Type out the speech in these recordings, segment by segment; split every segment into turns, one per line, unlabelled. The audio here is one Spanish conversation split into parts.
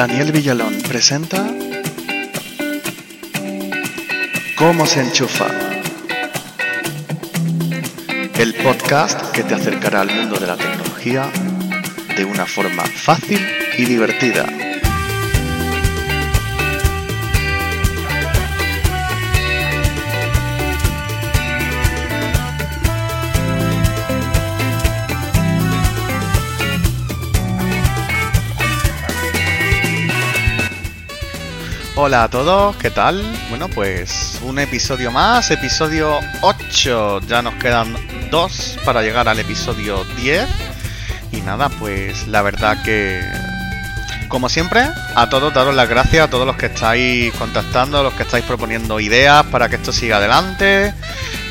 Daniel Villalón presenta ¿Cómo se enchufa? El podcast que te acercará al mundo de la tecnología de una forma fácil y divertida. Hola a todos, ¿qué tal? Bueno, pues un episodio más, episodio 8. Ya nos quedan dos para llegar al episodio 10. Y nada, pues la verdad que, como siempre, a todos daros las gracias, a todos los que estáis contactando, a los que estáis proponiendo ideas para que esto siga adelante.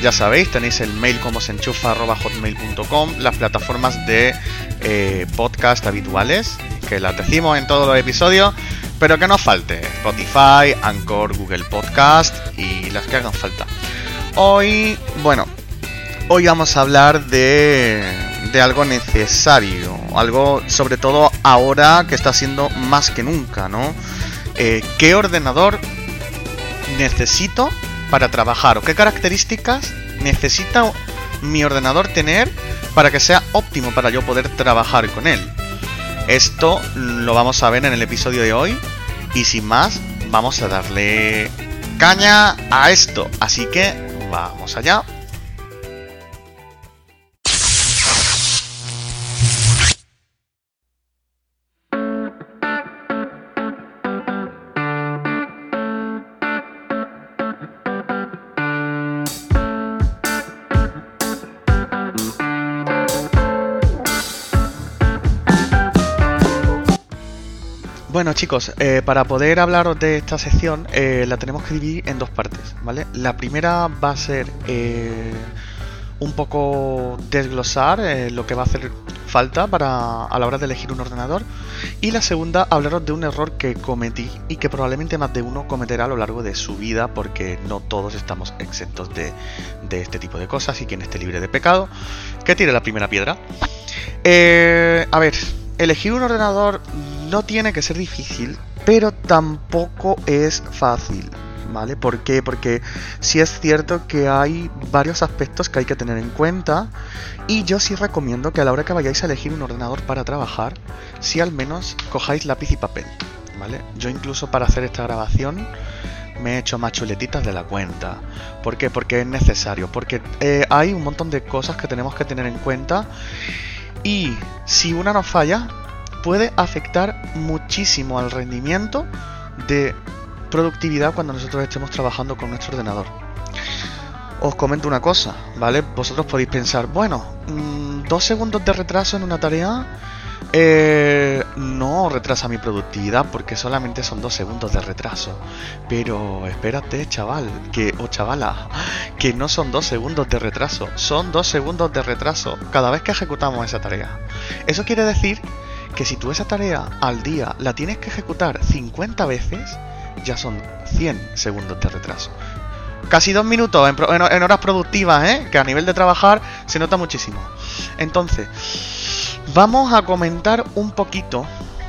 Ya sabéis, tenéis el mail como se enchufa hotmail.com, las plataformas de eh, podcast habituales, que las decimos en todos los episodios. Pero que no falte Spotify, Anchor, Google Podcast y las que hagan falta. Hoy, bueno, hoy vamos a hablar de, de algo necesario, algo sobre todo ahora que está siendo más que nunca, ¿no? Eh, ¿Qué ordenador necesito para trabajar o qué características necesita mi ordenador tener para que sea óptimo para yo poder trabajar con él? Esto lo vamos a ver en el episodio de hoy. Y sin más, vamos a darle caña a esto. Así que vamos allá. Chicos, eh, para poder hablaros de esta sección eh, la tenemos que dividir en dos partes, ¿vale? La primera va a ser eh, un poco desglosar lo que va a hacer falta para a la hora de elegir un ordenador y la segunda hablaros de un error que cometí y que probablemente más de uno cometerá a lo largo de su vida porque no todos estamos exentos de, de este tipo de cosas y quien esté libre de pecado que tire la primera piedra. a ver, elegir un ordenador no tiene que ser difícil, pero tampoco es fácil. ¿Vale? ¿Por qué? Porque sí es cierto que hay varios aspectos que hay que tener en cuenta y yo sí recomiendo que a la hora que vayáis a elegir un ordenador para trabajar, si al menos cojáis lápiz y papel, ¿vale? Yo incluso para hacer esta grabación me he hecho más chuletitas de la cuenta. ¿Por qué? Porque es necesario, porque eh, hay un montón de cosas que tenemos que tener en cuenta y si una nos falla, puede afectar muchísimo al rendimiento de productividad cuando nosotros estemos trabajando con nuestro ordenador. Os comento una cosa, ¿vale? Vosotros podéis pensar, bueno, mm, dos segundos de retraso en una tarea eh, no retrasa mi productividad porque solamente son dos segundos de retraso. Pero espérate, chaval, que o chavala, que no son dos segundos de retraso, son dos segundos de retraso cada vez que ejecutamos esa tarea. Eso quiere decir que si tú esa tarea al día la tienes que ejecutar 50 veces, ya son 100 segundos de retraso. Casi dos minutos en, horas productivas, ¿eh? que a nivel de trabajar se nota muchísimo. Entonces, vamos a comentar un poquito,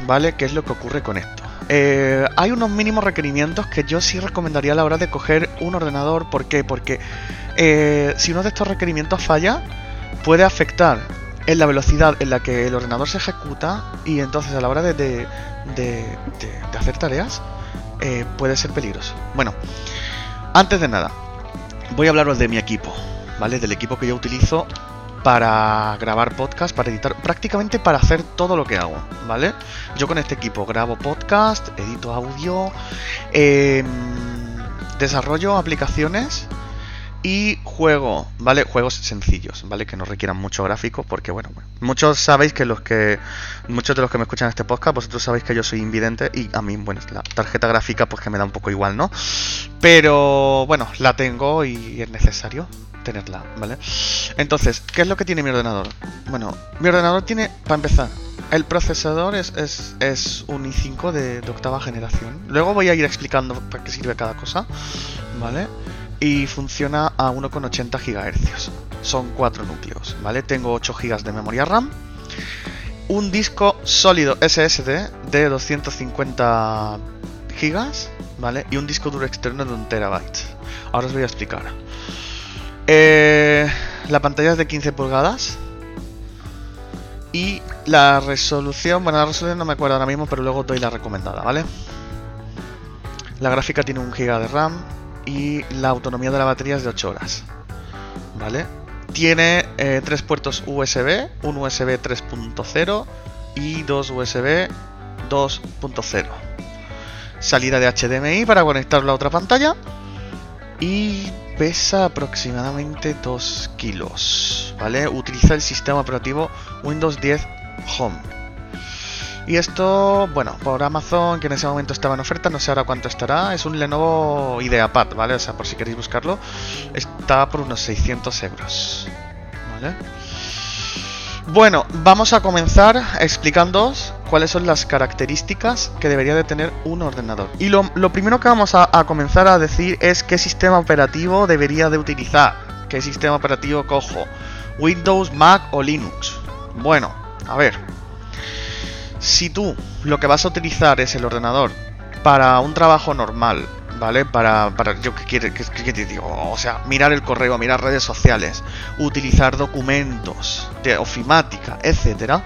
¿vale? ¿Qué es lo que ocurre con esto? Eh, hay unos mínimos requerimientos que yo sí recomendaría a la hora de coger un ordenador. ¿Por qué? Porque eh, si uno de estos requerimientos falla, puede afectar en la velocidad en la que el ordenador se ejecuta y entonces a la hora de, hacer tareas eh, puede ser peligroso. Bueno, antes de nada, voy a hablaros de mi equipo, ¿vale? Del equipo que yo utilizo para grabar podcast, para editar, prácticamente para hacer todo lo que hago, ¿vale? Yo con este equipo grabo podcast, edito audio, em, desarrollo aplicaciones y juego, ¿vale? Juegos sencillos, ¿vale? Que no requieran mucho gráfico, porque bueno, muchos sabéis que los que, muchos de los que me escuchan este podcast, vosotros sabéis que yo soy invidente y a mí, bueno, la tarjeta gráfica pues que me da un poco igual, ¿no? Pero bueno, la tengo y es necesario tenerla, ¿vale? Entonces, ¿qué es lo que tiene mi ordenador? Bueno, mi ordenador tiene, para empezar, el procesador es, es, un i5 de, de octava generación. Luego voy a ir explicando para qué sirve cada cosa, ¿vale? Y funciona a 1,80 GHz. Son cuatro núcleos, ¿vale? Tengo 8 GB de memoria RAM un disco sólido SSD de 250 gigas, ¿vale? Y un disco duro externo de un terabyte. Ahora os voy a explicar. Eh, la pantalla es de 15 pulgadas. Y la resolución, bueno, la resolución no me acuerdo ahora mismo, pero luego doy la recomendada, ¿vale? La gráfica tiene un GB de RAM y la autonomía de la batería es de 8 horas, ¿vale? Tiene eh, tres puertos USB, un USB 3.0 y dos USB 2.0. Salida de HDMI para conectarlo a otra pantalla. Y pesa aproximadamente 2 kilos. ¿Vale? Utiliza el sistema operativo Windows 10 Home. Y esto, bueno, por Amazon, que en ese momento estaba en oferta, no sé ahora cuánto estará. Es un Lenovo IdeaPad, ¿vale? O sea, por si queréis buscarlo, está por unos 600 euros, ¿vale? Bueno, vamos a comenzar explicándoos cuáles son las características que debería de tener un ordenador. Y lo, primero que vamos a, comenzar a decir es qué sistema operativo debería de utilizar. ¿Qué sistema operativo cojo? Windows, Mac o Linux. Bueno, a ver, si tú lo que vas a utilizar es el ordenador para un trabajo normal, ¿vale? Para, para yo que quiere, que, te digo, o sea, mirar el correo, mirar redes sociales, utilizar documentos de ofimática, etcétera,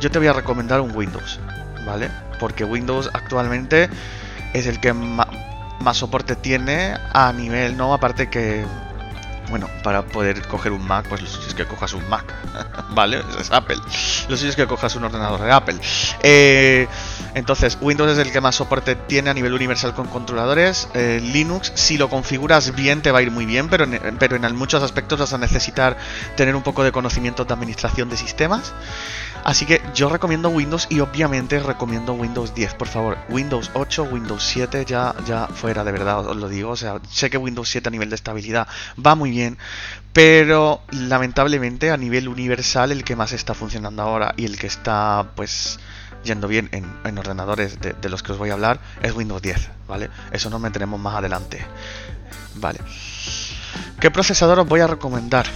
yo te voy a recomendar un Windows, ¿vale? Porque Windows actualmente es el que más soporte tiene a nivel, ¿no? Aparte que bueno, para poder coger un Mac, pues lo suyo es que cojas un Mac, ¿vale? Es Apple. Lo suyo es que cojas un ordenador de Apple. Eh, entonces, Windows es el que más soporte tiene a nivel universal con controladores. Eh, Linux, si lo configuras bien, te va a ir muy bien, pero en, pero en muchos aspectos vas a necesitar tener un poco de conocimiento de administración de sistemas. Así que yo recomiendo Windows y obviamente recomiendo Windows 10, por favor. Windows 8, Windows 7 ya, ya fuera, de verdad os lo digo. O sea, sé que Windows 7 a nivel de estabilidad va muy bien, pero lamentablemente a nivel universal el que más está funcionando ahora y el que está pues yendo bien en, ordenadores de, de, los que os voy a hablar es Windows 10, ¿vale? Eso nos meteremos más adelante. Vale. ¿Qué procesador os voy a recomendar?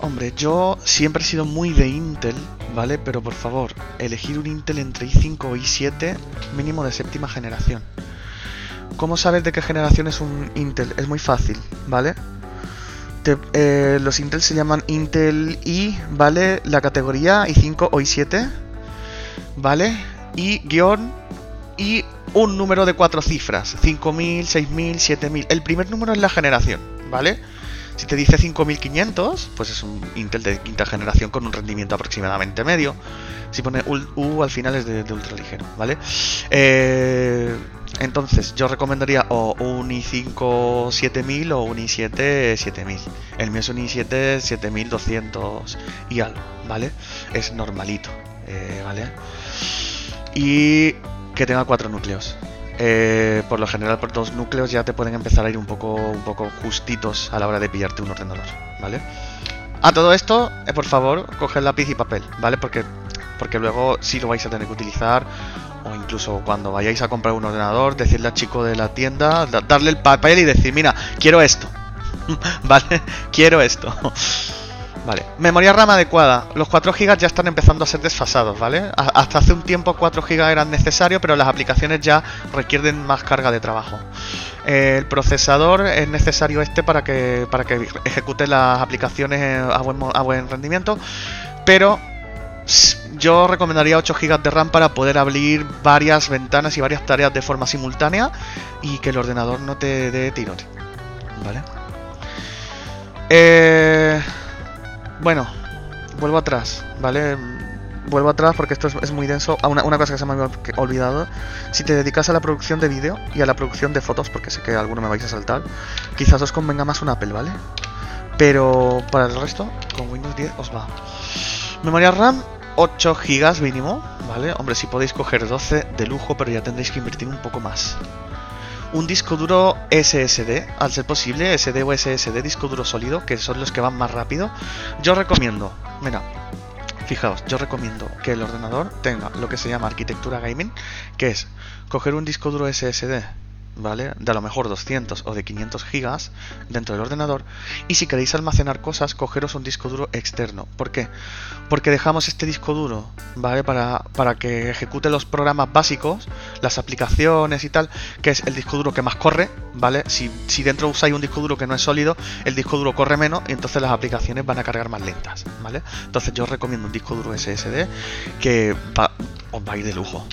Hombre, yo siempre he sido muy de Intel, ¿vale? Pero por favor, elegir un Intel entre i5 o i7 mínimo de séptima generación. ¿Cómo sabes de qué generación es un Intel? Es muy fácil, ¿vale? Eh, los Intel se llaman Intel i, ¿vale? La categoría i5 o i7, ¿vale? Y guion y un número de cuatro cifras, 5000, 6000, 7000. El primer número es la generación, ¿vale? Si te dice 5500, pues es un Intel de quinta generación con un rendimiento aproximadamente medio. Si pone U, al final es de, ultra ligero, ¿vale? Eh, entonces, yo recomendaría o un i5 7000 o un i7 7000. El mío es un i7 7200 y algo, ¿vale? Es normalito, eh, ¿vale? Y que tenga cuatro núcleos. Eh, por lo general por dos núcleos ya te pueden empezar a ir un poco, un poco justitos a la hora de pillarte un ordenador, ¿vale? A todo esto, eh, por favor, coge lápiz y papel, ¿vale? Porque, porque luego sí lo vais a tener que utilizar o incluso cuando vayáis a comprar un ordenador, decirle al chico de la tienda, darle el papel y decir, mira, quiero esto, ¿vale? quiero esto. Vale, memoria RAM adecuada. Los 4 GB ya están empezando a ser desfasados, ¿vale? hasta hace un tiempo 4 GB eran necesarios, pero las aplicaciones ya requieren más carga de trabajo. el procesador es necesario este para que, para que ejecute las aplicaciones a buen, a buen rendimiento, pero yo recomendaría 8 GB de RAM para poder abrir varias ventanas y varias tareas de forma simultánea y que el ordenador no te dé tirote. ¿Vale? Eh, bueno, vuelvo atrás, ¿vale? Vuelvo atrás porque esto es, muy denso. Una, una, cosa que se me había olvidado. Si te dedicas a la producción de vídeo y a la producción de fotos, porque sé que alguno me vais a saltar, quizás os convenga más un Apple, ¿vale? Pero para el resto, con Windows 10 os va. Memoria RAM, 8 GB mínimo, ¿vale? Hombre, si podéis coger 12 de lujo, pero ya tendréis que invertir un poco más un disco duro SSD, al ser posible, SD o SSD, disco duro sólido, que son los que van más rápido. Yo recomiendo, mira, fijaos, yo recomiendo que el ordenador tenga lo que se llama arquitectura gaming, que es coger un disco duro SSD, ¿vale? De a lo mejor 200 o de 500 gigas dentro del ordenador. Y si queréis almacenar cosas, cogeros un disco duro externo. ¿Por qué? Porque dejamos este disco duro, ¿vale? Para, para que ejecute los programas básicos, las aplicaciones y tal, que es el disco duro que más corre, ¿vale? Si, si dentro usáis un disco duro que no es sólido, el disco duro corre menos y entonces las aplicaciones van a cargar más lentas, ¿vale? Entonces yo recomiendo un disco duro SSD que va, os va a ir de lujo.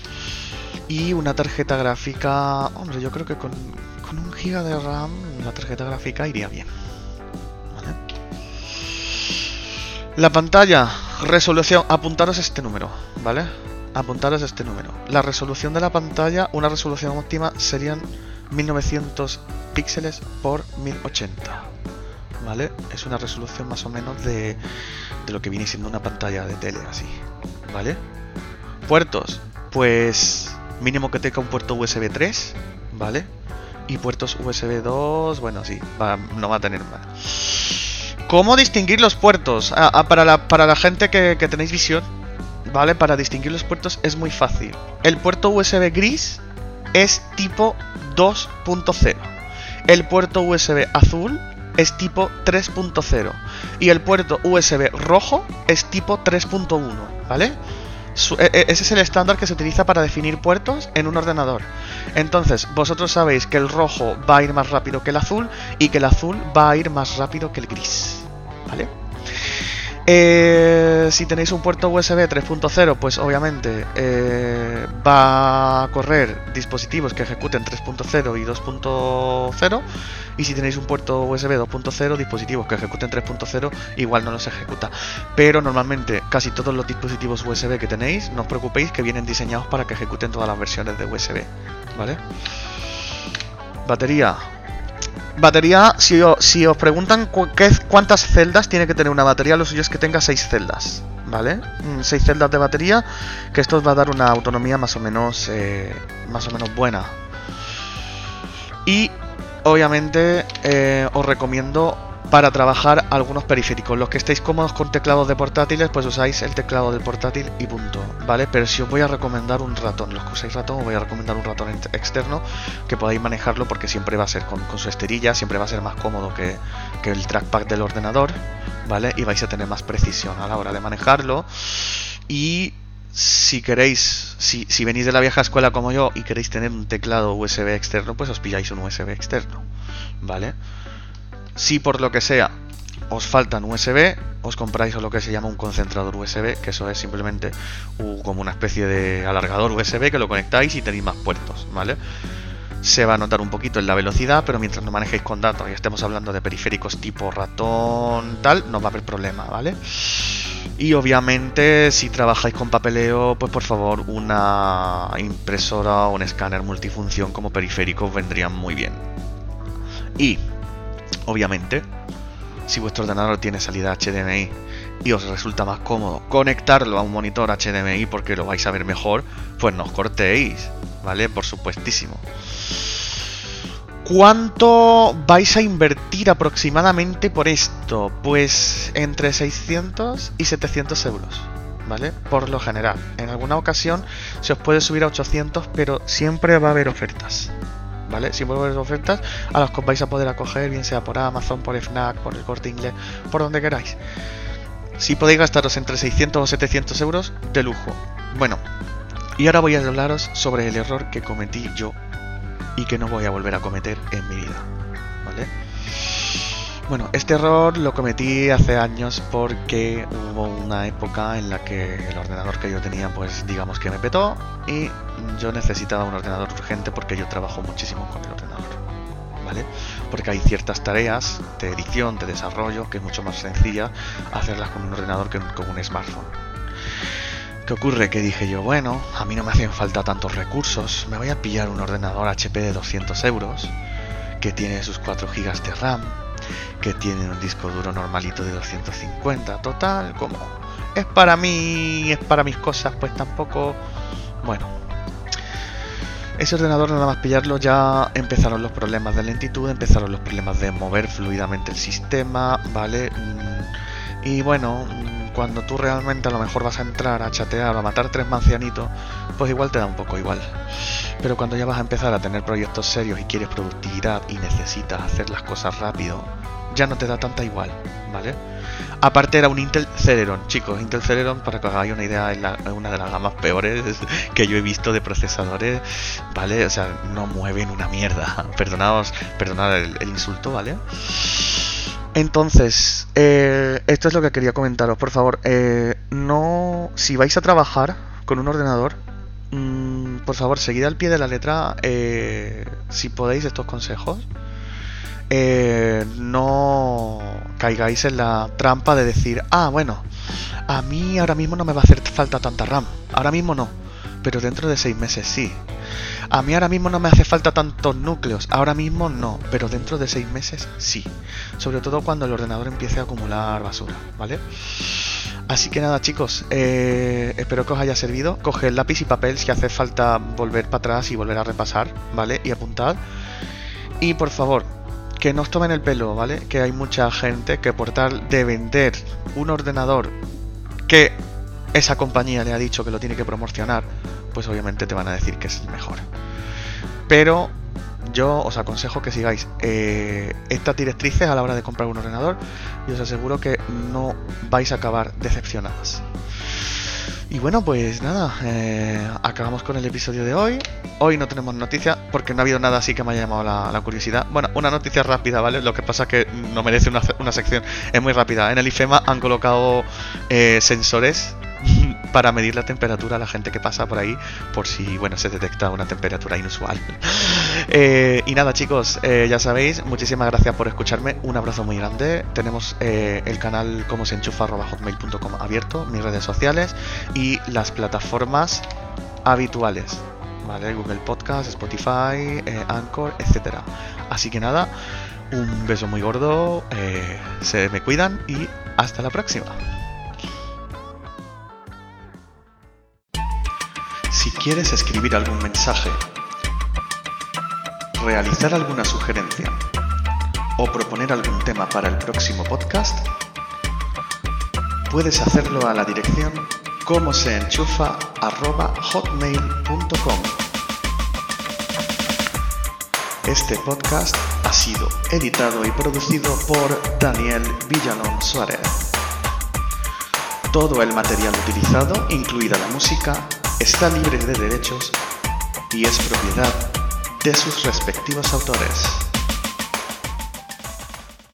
Y una tarjeta gráfica, hombre, yo creo que con, con un giga de RAM la tarjeta gráfica iría bien. La pantalla, resolución, apuntaros este número, ¿vale? Apuntaros este número. La resolución de la pantalla, una resolución óptima serían 1900 píxeles por 1080. ¿Vale? Es una resolución más o menos de, de lo que viene siendo una pantalla de tele así. ¿Vale? Puertos, pues mínimo que tenga un puerto USB 3, ¿vale? Y puertos USB 2, bueno, sí, no va a tener más. ¿Cómo distinguir los puertos? Ah, ah, para, la, para la gente que, que tenéis visión, ¿vale? Para distinguir los puertos es muy fácil. El puerto USB gris es tipo 2.0. El puerto USB azul es tipo 3.0. Y el puerto USB rojo es tipo 3.1, ¿vale? E, e, ese es el estándar que se utiliza para definir puertos en un ordenador. Entonces, vosotros sabéis que el rojo va a ir más rápido que el azul y que el azul va a ir más rápido que el gris. ¿Vale? Eh, si tenéis un puerto USB 3.0, pues obviamente eh, va a correr dispositivos que ejecuten 3.0 y 2.0. Y si tenéis un puerto USB 2.0, dispositivos que ejecuten 3.0, igual no los ejecuta. Pero normalmente casi todos los dispositivos USB que tenéis, no os preocupéis que vienen diseñados para que ejecuten todas las versiones de USB. ¿Vale? Batería, Batería, si, os preguntan cuántas celdas tiene que tener una batería, lo suyo es que tenga 6 celdas, ¿vale? 6 mm, celdas de batería, que esto os va a dar una autonomía más o menos, eh, más o menos buena. Y obviamente eh, os recomiendo para trabajar algunos periféricos. Los que estéis cómodos con teclados de portátiles, pues usáis el teclado del portátil y punto, ¿vale? Pero si os voy a recomendar un ratón, los que usáis ratón, os voy a recomendar un ratón externo que podáis manejarlo porque siempre va a ser con, su esterilla, siempre va a ser más cómodo que, el trackpad del ordenador, ¿vale? Y vais a tener más precisión a la hora de manejarlo. Y si queréis, si, si, venís de la vieja escuela como yo y queréis tener un teclado USB externo, pues os pilláis un USB externo, ¿vale? Si por lo que sea os faltan USB, os compráis lo que se llama un concentrador USB, que eso es simplemente como una especie de alargador USB que lo conectáis y tenéis más puertos, ¿vale? Se va a notar un poquito en la velocidad, pero mientras no manejéis con datos y estemos hablando de periféricos tipo ratón, tal, no va a haber problema, ¿vale? Y obviamente, si trabajáis con papeleo, pues por favor, una impresora o un escáner multifunción como periférico vendrían muy bien. Y Obviamente, si vuestro ordenador tiene salida HDMI y os resulta más cómodo conectarlo a un monitor HDMI porque lo vais a ver mejor, pues no os cortéis, ¿vale? Por supuestísimo. ¿Cuánto vais a invertir aproximadamente por esto? Pues entre 600 y 700 euros, ¿vale? Por lo general. En alguna ocasión se os puede subir a 800, pero siempre va a haber ofertas. ¿Vale? Si vuelvo ofertas a las que vais a poder acoger, bien sea por Amazon, por FNAC, por el corte inglés, por donde queráis. Si podéis gastaros entre 600 o 700 euros, de lujo. Bueno, y ahora voy a hablaros sobre el error que cometí yo y que no voy a volver a cometer en mi vida, ¿vale? Bueno, este error lo cometí hace años porque hubo una época en la que el ordenador que yo tenía, pues digamos que me petó y yo necesitaba un ordenador urgente porque yo trabajo muchísimo con el ordenador, ¿vale? Porque hay ciertas tareas de edición, de desarrollo, que es mucho más sencilla hacerlas con un ordenador que con un smartphone. ¿Qué ocurre? Que dije yo, bueno, a mí no me hacen falta tantos recursos, me voy a pillar un ordenador HP de 200 euros, que tiene sus 4 GB de RAM, que tiene un disco duro normalito de 250, total, como es para mí, es para mis cosas, pues tampoco, bueno. Ese ordenador nada más pillarlo ya empezaron los problemas de lentitud, empezaron los problemas de mover fluidamente el sistema, ¿vale? Mm, y bueno, cuando tú realmente a lo mejor vas a entrar a chatear o a matar tres mancianitos, pues igual te da un poco igual. Pero cuando ya vas a empezar a tener proyectos serios y quieres productividad y necesitas hacer las cosas rápido, ya no te da tanta igual, ¿vale? Aparte era un Intel Celeron, chicos, Intel Celeron, para que os hagáis una idea, es una de las gamas peores que yo he visto de procesadores, ¿vale? O sea, no mueven una mierda. Perdonaos, perdonad el, insulto, ¿vale? Entonces, eh, esto es lo que quería comentaros. Por favor, eh, no. Si vais a trabajar con un ordenador, mm, por favor, seguid al pie de la letra, eh, si podéis, estos consejos. Eh, no caigáis en la trampa de decir, ah, bueno, a mí ahora mismo no me va a hacer falta tanta RAM. Ahora mismo no, pero dentro de seis meses sí. A mí ahora mismo no me hace falta tantos núcleos, ahora mismo no, pero dentro de seis meses sí. Sobre todo cuando el ordenador empiece a acumular basura, ¿vale? Así que nada chicos, eh, espero que os haya servido. Coged lápiz y papel si hace falta volver para atrás y volver a repasar, ¿vale? Y apuntad. Y por favor, que no os tomen el pelo, ¿vale? Que hay mucha gente que por tal de vender un ordenador que esa compañía le ha dicho que lo tiene que promocionar, pues obviamente te van a decir que es el mejor. Pero yo os aconsejo que sigáis eh, estas directrices a la hora de comprar un ordenador y os aseguro que no vais a acabar decepcionados. Y bueno, pues nada, eh, acabamos con el episodio de hoy. Hoy no tenemos noticias porque no ha habido nada así que me haya llamado la, curiosidad. Bueno, una noticia rápida, ¿vale? Lo que pasa es que no merece una, sección. Es muy rápida. En el IFEMA han colocado eh, sensores para medir la temperatura a la gente que pasa por ahí, por si, bueno, se detecta una temperatura inusual. Eh, y nada, chicos, eh, ya sabéis, muchísimas gracias por escucharme, un abrazo muy grande. Tenemos eh, el canal como se enchufa hotmail.com abierto, mis redes sociales y las plataformas habituales. ¿Vale? Google Podcast, Spotify, Anchor, etcétera. Así que nada, un beso muy gordo, se me cuidan y hasta la próxima. Si quieres escribir algún mensaje, realizar alguna sugerencia o proponer algún tema para el próximo podcast, puedes hacerlo a la dirección como se. Este podcast ha sido editado y producido por Daniel Villalón Suárez. Todo el material utilizado, incluida la música, está libre de derechos y es propiedad de sus respectivos autores.